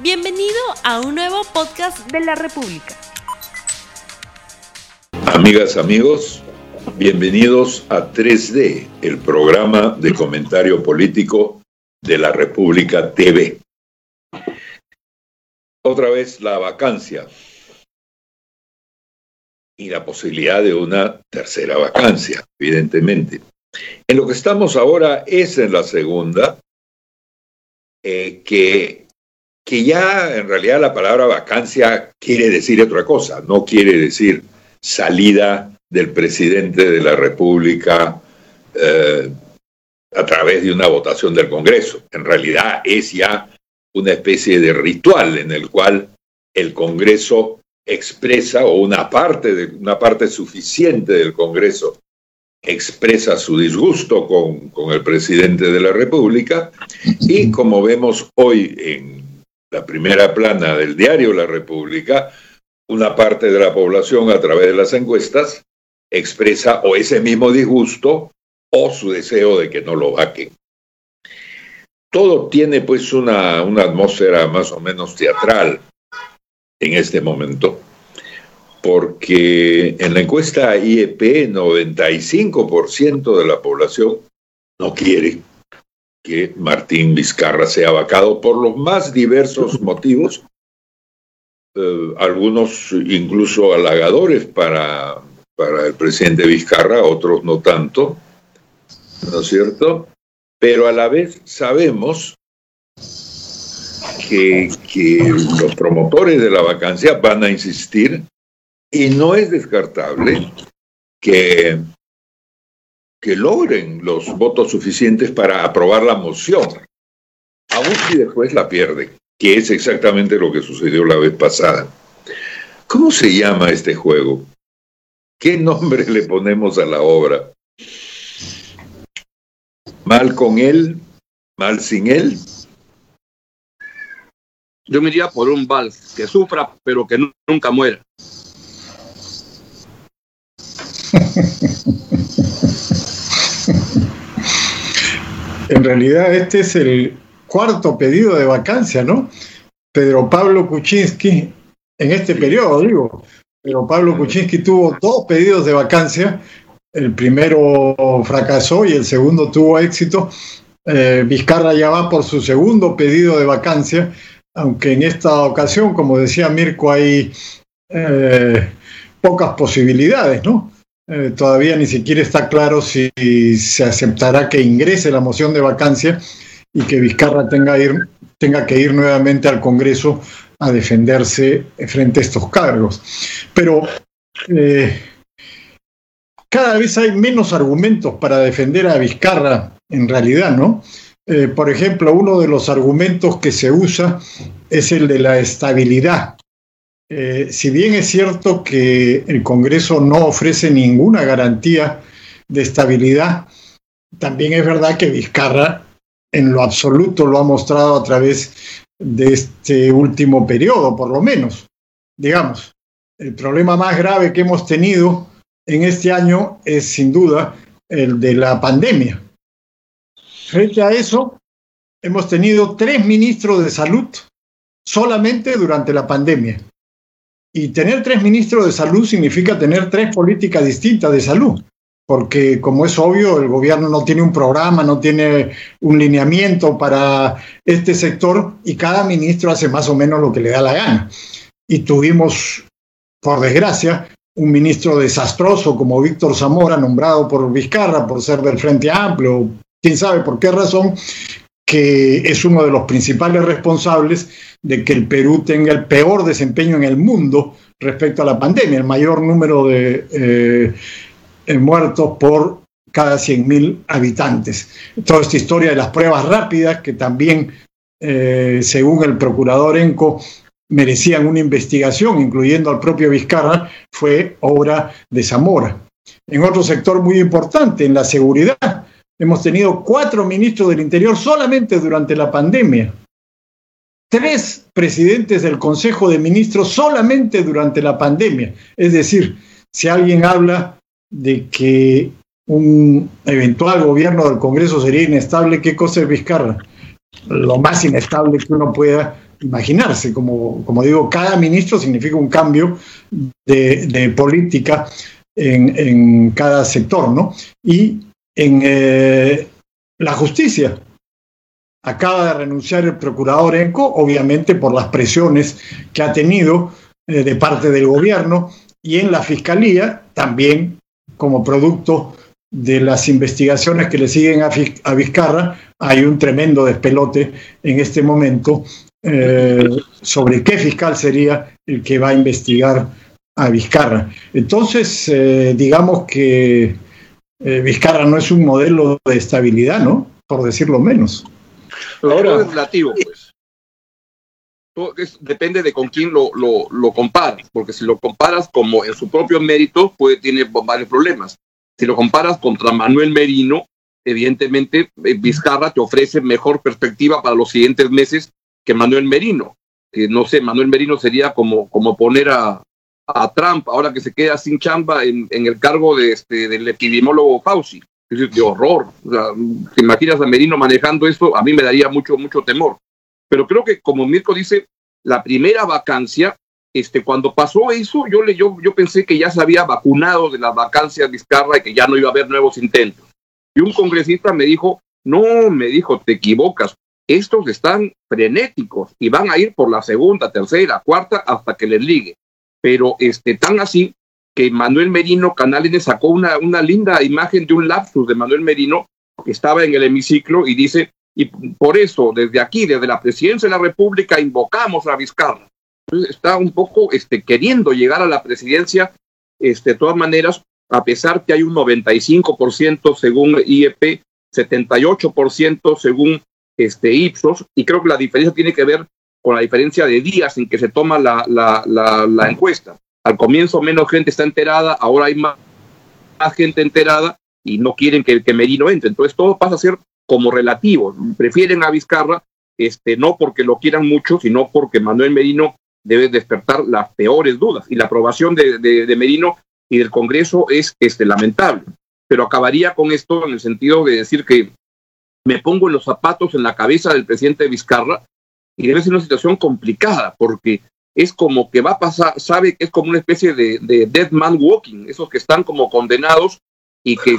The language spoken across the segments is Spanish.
Bienvenido a un nuevo podcast de la República. Amigas, amigos, bienvenidos a 3D, el programa de comentario político de la República TV. Otra vez la vacancia y la posibilidad de una tercera vacancia, evidentemente. En lo que estamos ahora es en la segunda, eh, que que ya en realidad la palabra vacancia quiere decir otra cosa, no quiere decir salida del presidente de la República eh, a través de una votación del Congreso. En realidad es ya una especie de ritual en el cual el Congreso expresa, o una parte, de, una parte suficiente del Congreso expresa su disgusto con, con el presidente de la República y como vemos hoy en la primera plana del diario La República, una parte de la población a través de las encuestas expresa o ese mismo disgusto o su deseo de que no lo vaquen. Todo tiene pues una, una atmósfera más o menos teatral en este momento, porque en la encuesta IEP 95% de la población no quiere que Martín Vizcarra sea vacado por los más diversos motivos, eh, algunos incluso halagadores para, para el presidente Vizcarra, otros no tanto, ¿no es cierto? Pero a la vez sabemos que, que los promotores de la vacancia van a insistir y no es descartable que que logren los votos suficientes para aprobar la moción, aun si después la pierden, que es exactamente lo que sucedió la vez pasada. ¿Cómo se llama este juego? ¿Qué nombre le ponemos a la obra? ¿Mal con él? ¿Mal sin él? Yo me iría por un vals, que sufra, pero que nunca muera. En realidad este es el cuarto pedido de vacancia, ¿no? Pedro Pablo Kuczynski, en este periodo digo, pero Pablo Kuczynski tuvo dos pedidos de vacancia, el primero fracasó y el segundo tuvo éxito. Eh, Vizcarra ya va por su segundo pedido de vacancia, aunque en esta ocasión, como decía Mirko, hay eh, pocas posibilidades, ¿no? Eh, todavía ni siquiera está claro si se aceptará que ingrese la moción de vacancia y que Vizcarra tenga, que ir nuevamente al Congreso a defenderse frente a estos cargos. Pero eh, cada vez hay menos argumentos para defender a Vizcarra en realidad, ¿no? Eh, por ejemplo, uno de los argumentos que se usa es el de la estabilidad eh, si bien es cierto que el Congreso no ofrece ninguna garantía de estabilidad, también es verdad que Vizcarra en lo absoluto lo ha mostrado a través de este último periodo, por lo menos. Digamos, el problema más grave que hemos tenido en este año es sin duda el de la pandemia. Frente a eso, hemos tenido tres ministros de salud solamente durante la pandemia. Y tener tres ministros de salud significa tener tres políticas distintas de salud, porque como es obvio, el gobierno no tiene un programa, no tiene un lineamiento para este sector y cada ministro hace más o menos lo que le da la gana. Y tuvimos, por desgracia, un ministro desastroso como Víctor Zamora, nombrado por Vizcarra por ser del Frente Amplio, quién sabe por qué razón, que es uno de los principales responsables de que el Perú tenga el peor desempeño en el mundo respecto a la pandemia, el mayor número de eh, muertos por cada 100.000 habitantes. Toda esta historia de las pruebas rápidas, que también, eh, según el procurador Enco, merecían una investigación, incluyendo al propio Vizcarra, fue obra de Zamora. En otro sector muy importante, en la seguridad, Hemos tenido cuatro ministros del Interior solamente durante la pandemia. Tres presidentes del Consejo de Ministros solamente durante la pandemia. Es decir, si alguien habla de que un eventual gobierno del Congreso sería inestable, ¿qué cosa es Vizcarra? Lo más inestable que uno pueda imaginarse. Como, como digo, cada ministro significa un cambio de, política en, cada sector, ¿no? Y en eh, la justicia. Acaba de renunciar el procurador Enco, obviamente por las presiones que ha tenido eh, de parte del gobierno, y en la fiscalía también como producto de las investigaciones que le siguen a, Vizcarra, hay un tremendo despelote en este momento eh, sobre qué fiscal sería el que va a investigar a Vizcarra. Entonces, eh, digamos que Vizcarra no es un modelo de estabilidad, ¿no? Por decirlo menos. Ahora, es relativo, pues. depende de con quién lo, lo, lo comparas, porque si lo comparas como en su propio mérito, puede tener varios problemas si lo comparas contra Manuel Merino, evidentemente eh, Vizcarra te ofrece mejor perspectiva para los siguientes meses que Manuel Merino. Que no sé, Manuel Merino sería como, como poner a, a Trump, ahora que se queda sin chamba en, en el cargo de este, del epidemiólogo Fauci. De horror. O sea, ¿Te imaginas a Merino manejando esto? A mí me daría mucho, mucho temor. Pero creo que, como Mirko dice, la primera vacancia este, cuando pasó eso, yo, le, yo, yo pensé que ya se había vacunado de la vacancia Vizcarra y que ya no iba a haber nuevos intentos. Y un congresista me dijo, no, me dijo, te equivocas, estos están frenéticos y van a ir por la segunda, tercera, cuarta, hasta que les ligue. Pero este, tan así que Manuel Merino Canales sacó una, una linda imagen de un lapsus de Manuel Merino que estaba en el hemiciclo y dice, y por eso desde aquí, desde la presidencia de la República, invocamos a Vizcarra está un poco este, queriendo llegar a la presidencia, este, de todas maneras, a pesar que hay un 95% según IEP, 78% según este, Ipsos, y creo que la diferencia tiene que ver con la diferencia de días en que se toma la, la, encuesta. Al comienzo menos gente está enterada, ahora hay más, gente enterada y no quieren que, Merino entre. Entonces todo pasa a ser como relativo. Prefieren a Vizcarra, este, no porque lo quieran mucho, sino porque Manuel Merino debe despertar las peores dudas. Y la aprobación de, de, Merino y del Congreso es este, lamentable. Pero acabaría con esto en el sentido de decir que me pongo en los zapatos en la cabeza del presidente Vizcarra y debe ser una situación complicada porque es como que va a pasar, sabe que es como una especie de, de dead man walking, esos que están como condenados y que,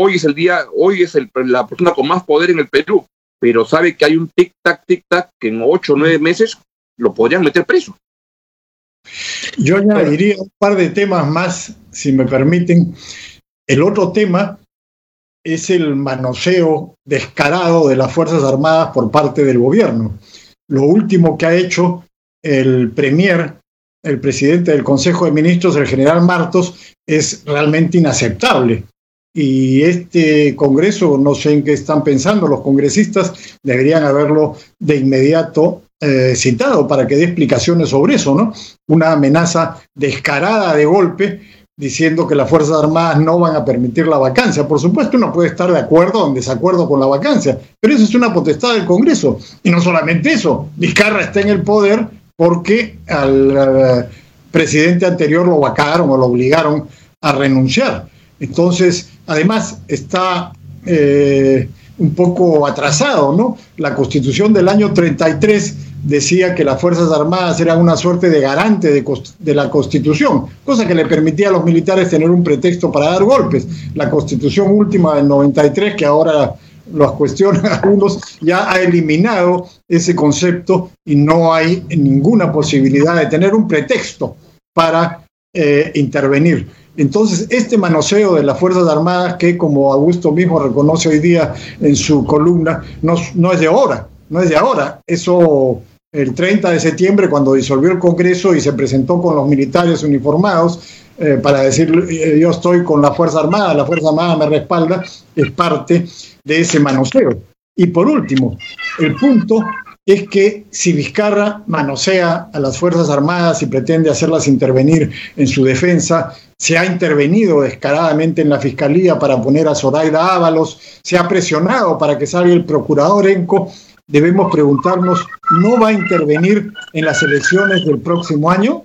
hoy es el día, hoy es el, la persona con más poder en el Perú, pero sabe que hay un tic-tac, tic-tac que en ocho o nueve meses lo podrían meter preso. Yo añadiría un par de temas más, si me permiten. El otro tema es el manoseo descarado de las Fuerzas Armadas por parte del gobierno. Lo último que ha hecho el Premier, el presidente del Consejo de Ministros, el general Martos, es realmente inaceptable. Y este Congreso, no sé en qué están pensando los congresistas, deberían haberlo de inmediato eh, citado para que dé explicaciones sobre eso, ¿no? Una amenaza descarada de golpe diciendo que las Fuerzas Armadas no van a permitir la vacancia. Por supuesto, uno puede estar de acuerdo o en desacuerdo con la vacancia, pero eso es una potestad del Congreso. Y no solamente eso, Vizcarra está en el poder porque al eh, presidente anterior lo vacaron o lo obligaron a renunciar. Entonces, además, está eh, un poco atrasado, ¿no? La constitución del año 33 decía que las Fuerzas Armadas eran una suerte de garante de, la Constitución, cosa que le permitía a los militares tener un pretexto para dar golpes. La Constitución última del 93, que ahora los cuestionan algunos, ya ha eliminado ese concepto y no hay ninguna posibilidad de tener un pretexto para eh, intervenir. Entonces, este manoseo de las Fuerzas Armadas, que como Augusto mismo reconoce hoy día en su columna, no, no es de ahora, no es de ahora. Eso el 30 de septiembre, cuando disolvió el Congreso y se presentó con los militares uniformados eh, para decir eh, yo estoy con la Fuerza Armada, la Fuerza Armada me respalda, es parte de ese manoseo. Y por último, el punto es que si Vizcarra manosea a las Fuerzas Armadas y pretende hacerlas intervenir en su defensa, se ha intervenido descaradamente en la Fiscalía para poner a Zoraida Ábalos, se ha presionado para que salga el procurador Enco, debemos preguntarnos, ¿no va a intervenir en las elecciones del próximo año?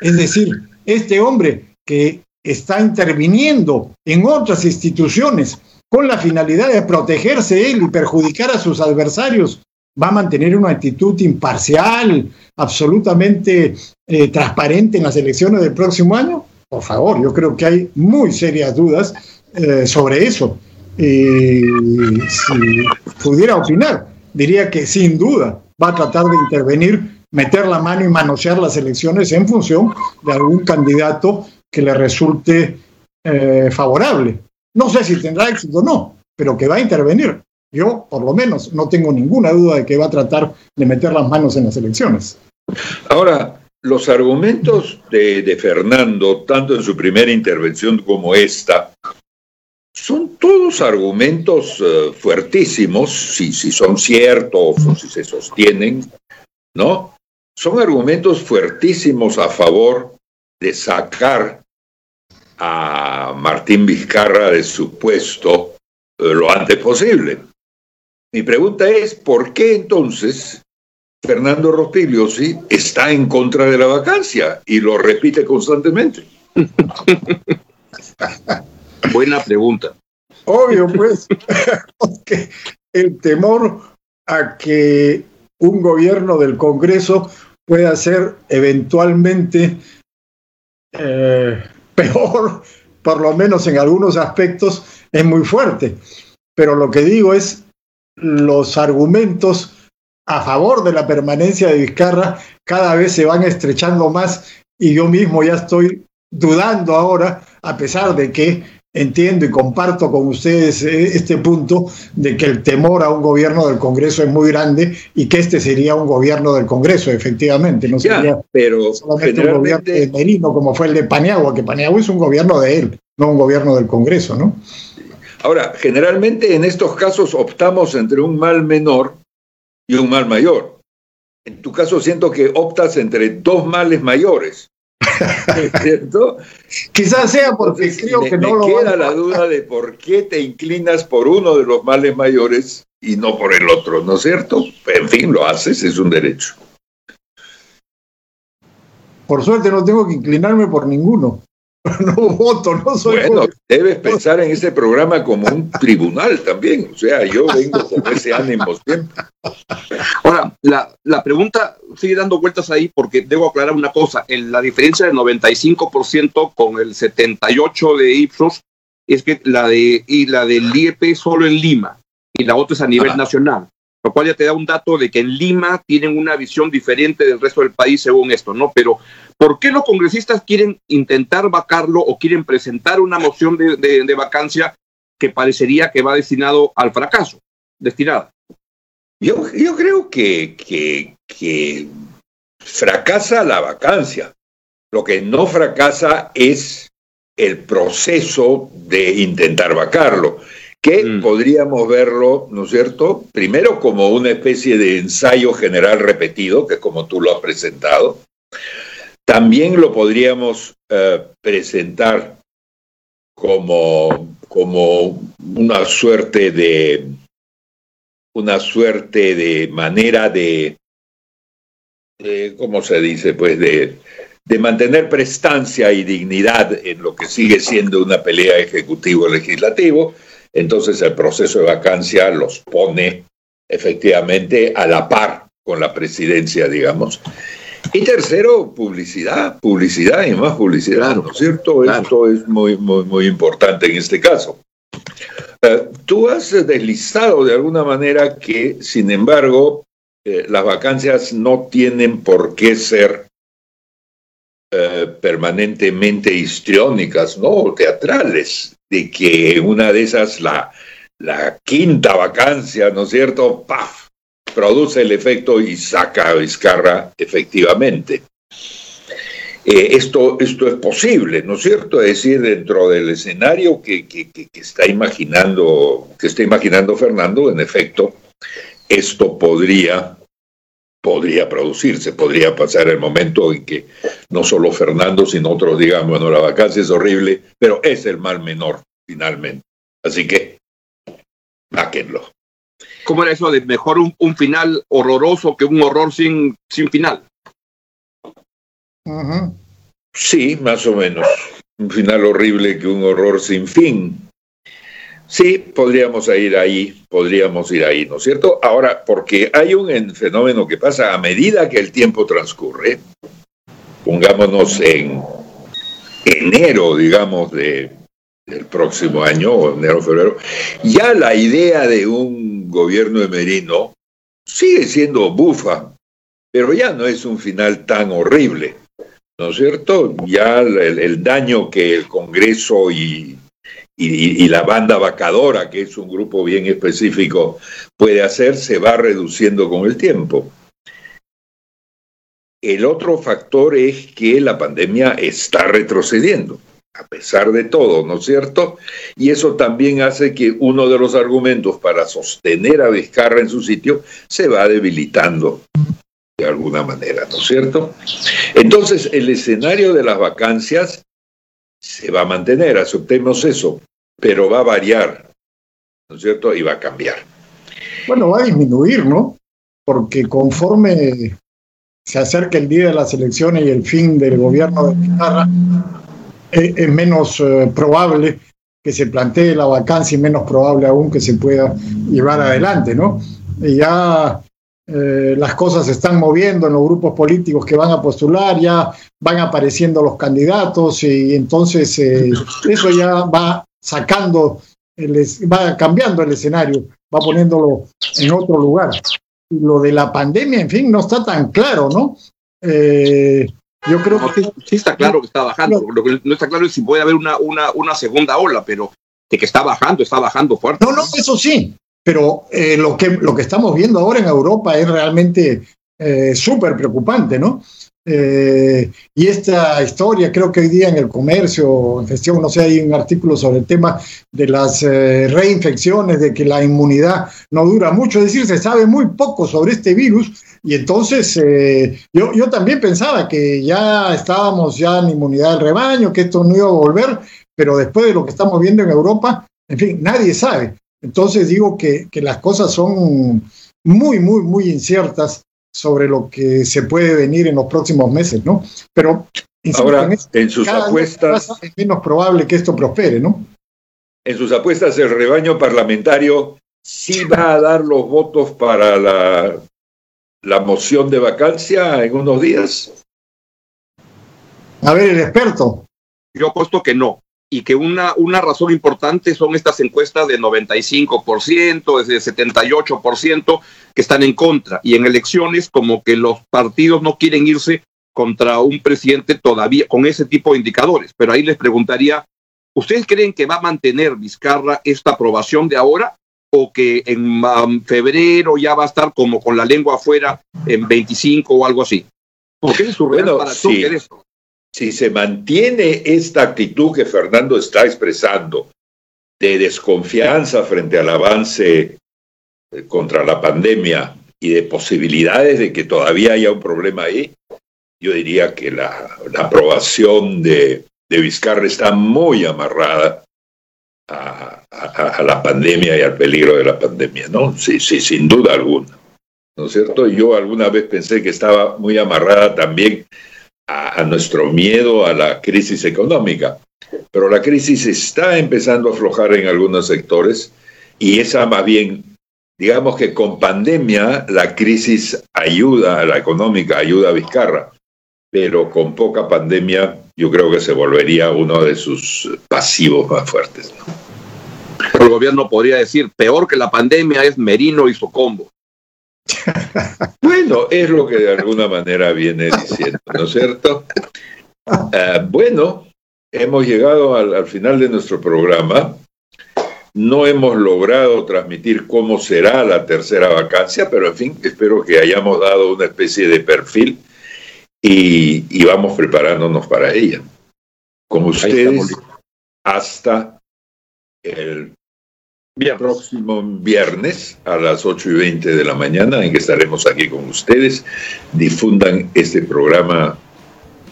Es decir, este hombre que está interviniendo en otras instituciones con la finalidad de protegerse él y perjudicar a sus adversarios, va a mantener una actitud imparcial, absolutamente eh, transparente en las elecciones del próximo año? Por favor, yo creo que hay muy serias dudas eh, sobre eso. Y si pudiera opinar, diría que sin duda va a tratar de intervenir, meter la mano y manosear las elecciones en función de algún candidato que le resulte eh, favorable. No sé si tendrá éxito o no, pero que va a intervenir. Yo, por lo menos, no tengo ninguna duda de que va a tratar de meter las manos en las elecciones. Ahora, los argumentos de, Fernando, tanto en su primera intervención como esta, son todos argumentos eh, fuertísimos, si, si son ciertos o si se sostienen, ¿no? Son argumentos fuertísimos a favor de sacar a Martín Vizcarra de su puesto eh, lo antes posible. Mi pregunta es, ¿por qué entonces Fernando Rospigliosi está en contra de la vacancia y lo repite constantemente? Buena pregunta. Obvio, pues, porque el temor a que un gobierno del Congreso pueda ser eventualmente eh, peor, por lo menos en algunos aspectos, es muy fuerte. Pero lo que digo es, los argumentos a favor de la permanencia de Vizcarra cada vez se van estrechando más y yo mismo ya estoy dudando ahora, a pesar de que entiendo y comparto con ustedes eh, este punto de que el temor a un gobierno del Congreso es muy grande y que este sería un gobierno del Congreso, efectivamente, no sería pero solamente un gobierno de Merino como fue el de Paniagua, que Paniagua es un gobierno de él, no un gobierno del Congreso, ¿no? Ahora, generalmente en estos casos optamos entre un mal menor y un mal mayor. En tu caso siento que optas entre dos males mayores. ¿Cierto? Quizás sea porque creo que no lo queda la duda de por qué te inclinas por uno de los males mayores y no por el otro, ¿no es cierto? En fin, lo haces, es un derecho. Por suerte no tengo que inclinarme por ninguno. no voto, no soy. Bueno, debes pensar en ese programa como un tribunal también. O sea, yo vengo con ese ánimo siempre. Ahora, la, la pregunta sigue dando vueltas ahí porque debo aclarar una cosa. En la diferencia del 95% con el 78% de Ipsos es que la de y la del IEP solo en Lima y la otra es a nivel nacional lo cual ya te da un dato de que en Lima tienen una visión diferente del resto del país según esto, ¿no? Pero ¿por qué los congresistas quieren intentar vacarlo o quieren presentar una moción de, vacancia que parecería que va destinado al fracaso, destinada? Yo, creo que fracasa la vacancia. Lo que no fracasa es el proceso de intentar vacarlo que mm. podríamos verlo, ¿no es cierto? Primero como una especie de ensayo general repetido, que como tú lo has presentado. También lo podríamos eh, presentar como, como una suerte de una suerte de manera de, de ¿cómo se dice? Pues de, de mantener prestancia y dignidad en lo que sigue siendo una pelea ejecutivo-legislativo entonces el proceso de vacancia los pone efectivamente a la par con la presidencia, digamos. Y tercero, publicidad, publicidad y más publicidad, ¿no es cierto? Esto es muy, muy, muy importante en este caso. Eh, tú has deslizado de alguna manera que, sin embargo, eh, las vacancias no tienen por qué ser eh, permanentemente histriónicas, ¿no? Teatrales de que una de esas, la, la quinta vacancia, ¿no es cierto? ¡Paf! Produce el efecto y saca a Vizcarra efectivamente. Eh, esto, esto es posible, ¿no es cierto? Es decir, dentro del escenario que, que, que, está imaginando, que está imaginando Fernando, en efecto, esto podría, podría producirse, podría pasar el momento en que no solo Fernando, sino otros digan, bueno, la vacancia es horrible, pero es el mal menor, finalmente. Así que, máquenlo. ¿Cómo era eso de mejor un, final horroroso que un horror sin, sin final? Sí, más o menos. Un final horrible que un horror sin fin. Sí, podríamos ir ahí, podríamos ir ahí, ¿no es cierto? Ahora, porque hay un fenómeno que pasa a medida que el tiempo transcurre, pongámonos en enero, digamos, de, del próximo año, enero, febrero, ya la idea de un gobierno de Merino sigue siendo bufa, pero ya no es un final tan horrible, ¿no es cierto? Ya el, daño que el Congreso y, y, la banda vacadora, que es un grupo bien específico, puede hacer, se va reduciendo con el tiempo. El otro factor es que la pandemia está retrocediendo, a pesar de todo, ¿no es cierto? Y eso también hace que uno de los argumentos para sostener a Vizcarra en su sitio se va debilitando de alguna manera, ¿no es cierto? Entonces, el escenario de las vacancias se va a mantener, aceptemos eso, pero va a variar, ¿no es cierto? Y va a cambiar. Bueno, va a disminuir, ¿no? Porque conforme se acerca el día de las elecciones y el fin del gobierno de Vizcarra, eh, es, menos eh, probable que se plantee la vacancia y menos probable aún que se pueda llevar adelante, ¿no? Y ya eh, las cosas se están moviendo en los grupos políticos que van a postular, ya van apareciendo los candidatos y entonces eso ya va sacando, va cambiando el escenario, va poniéndolo en otro lugar lo de la pandemia, en fin, no está tan claro, ¿no? Eh, yo creo que... Sí está claro que está bajando, lo que no está claro es si puede haber una, una, una segunda ola, pero de que está bajando, está bajando fuerte. No, no, eso sí, pero eh, lo, que, lo que estamos viendo ahora en Europa es realmente eh, súper preocupante, ¿no? Eh, y esta historia, creo que hoy día en el comercio, en gestión, no sé, hay un artículo sobre el tema de las eh, reinfecciones, de que la inmunidad no dura mucho, es decir, se sabe muy poco sobre este virus y entonces eh, yo, yo también pensaba que ya estábamos ya en inmunidad del rebaño, que esto no iba a volver, pero después de lo que estamos viendo en Europa, en fin, nadie sabe. Entonces digo que, que las cosas son muy, muy, muy inciertas sobre lo que se puede venir en los próximos meses, ¿no? Pero ahora en, sus apuestas es menos probable que esto prospere, ¿no? En sus apuestas el rebaño parlamentario sí va a dar los votos para la, la moción de vacancia en unos días. A ver, el experto. Yo apuesto que no y que una, una razón importante son estas encuestas de 95%, de 78% que están en contra. Y en elecciones como que los partidos no quieren irse contra un presidente todavía con ese tipo de indicadores. Pero ahí les preguntaría, ¿ustedes creen que va a mantener Vizcarra esta aprobación de ahora o que en um, febrero ya va a estar como con la lengua afuera en 25 o algo así? ¿Por qué es su bueno, para sí. Si se mantiene esta actitud que Fernando está expresando de desconfianza frente al avance eh, contra la pandemia y de posibilidades de que todavía haya un problema ahí, yo diría que la, aprobación de, Vizcarra está muy amarrada a, la pandemia y al peligro de la pandemia, ¿no? Sí, sí, sin duda alguna. ¿No es cierto? Yo alguna vez pensé que estaba muy amarrada también a, nuestro miedo a la crisis económica. Pero la crisis está empezando a aflojar en algunos sectores y esa más bien, digamos que con pandemia la crisis ayuda a la económica, ayuda a Vizcarra, pero con poca pandemia yo creo que se volvería uno de sus pasivos más fuertes. El gobierno podría decir, peor que la pandemia es Merino y su combo. Bueno, es lo que de alguna manera viene diciendo, ¿no es cierto? Ah, bueno, hemos llegado al, final de nuestro programa. No hemos logrado transmitir cómo será la tercera vacancia, pero en fin, espero que hayamos dado una especie de perfil y, y vamos preparándonos para ella. Como ustedes, hasta el próximo viernes a las 8 y 20 de la mañana, en que estaremos aquí con ustedes. Difundan este programa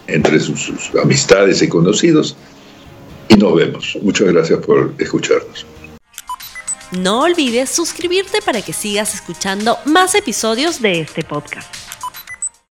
entre sus, amistades y conocidos. Y nos vemos. Muchas gracias por escucharnos. No olvides suscribirte para que sigas escuchando más episodios de este podcast.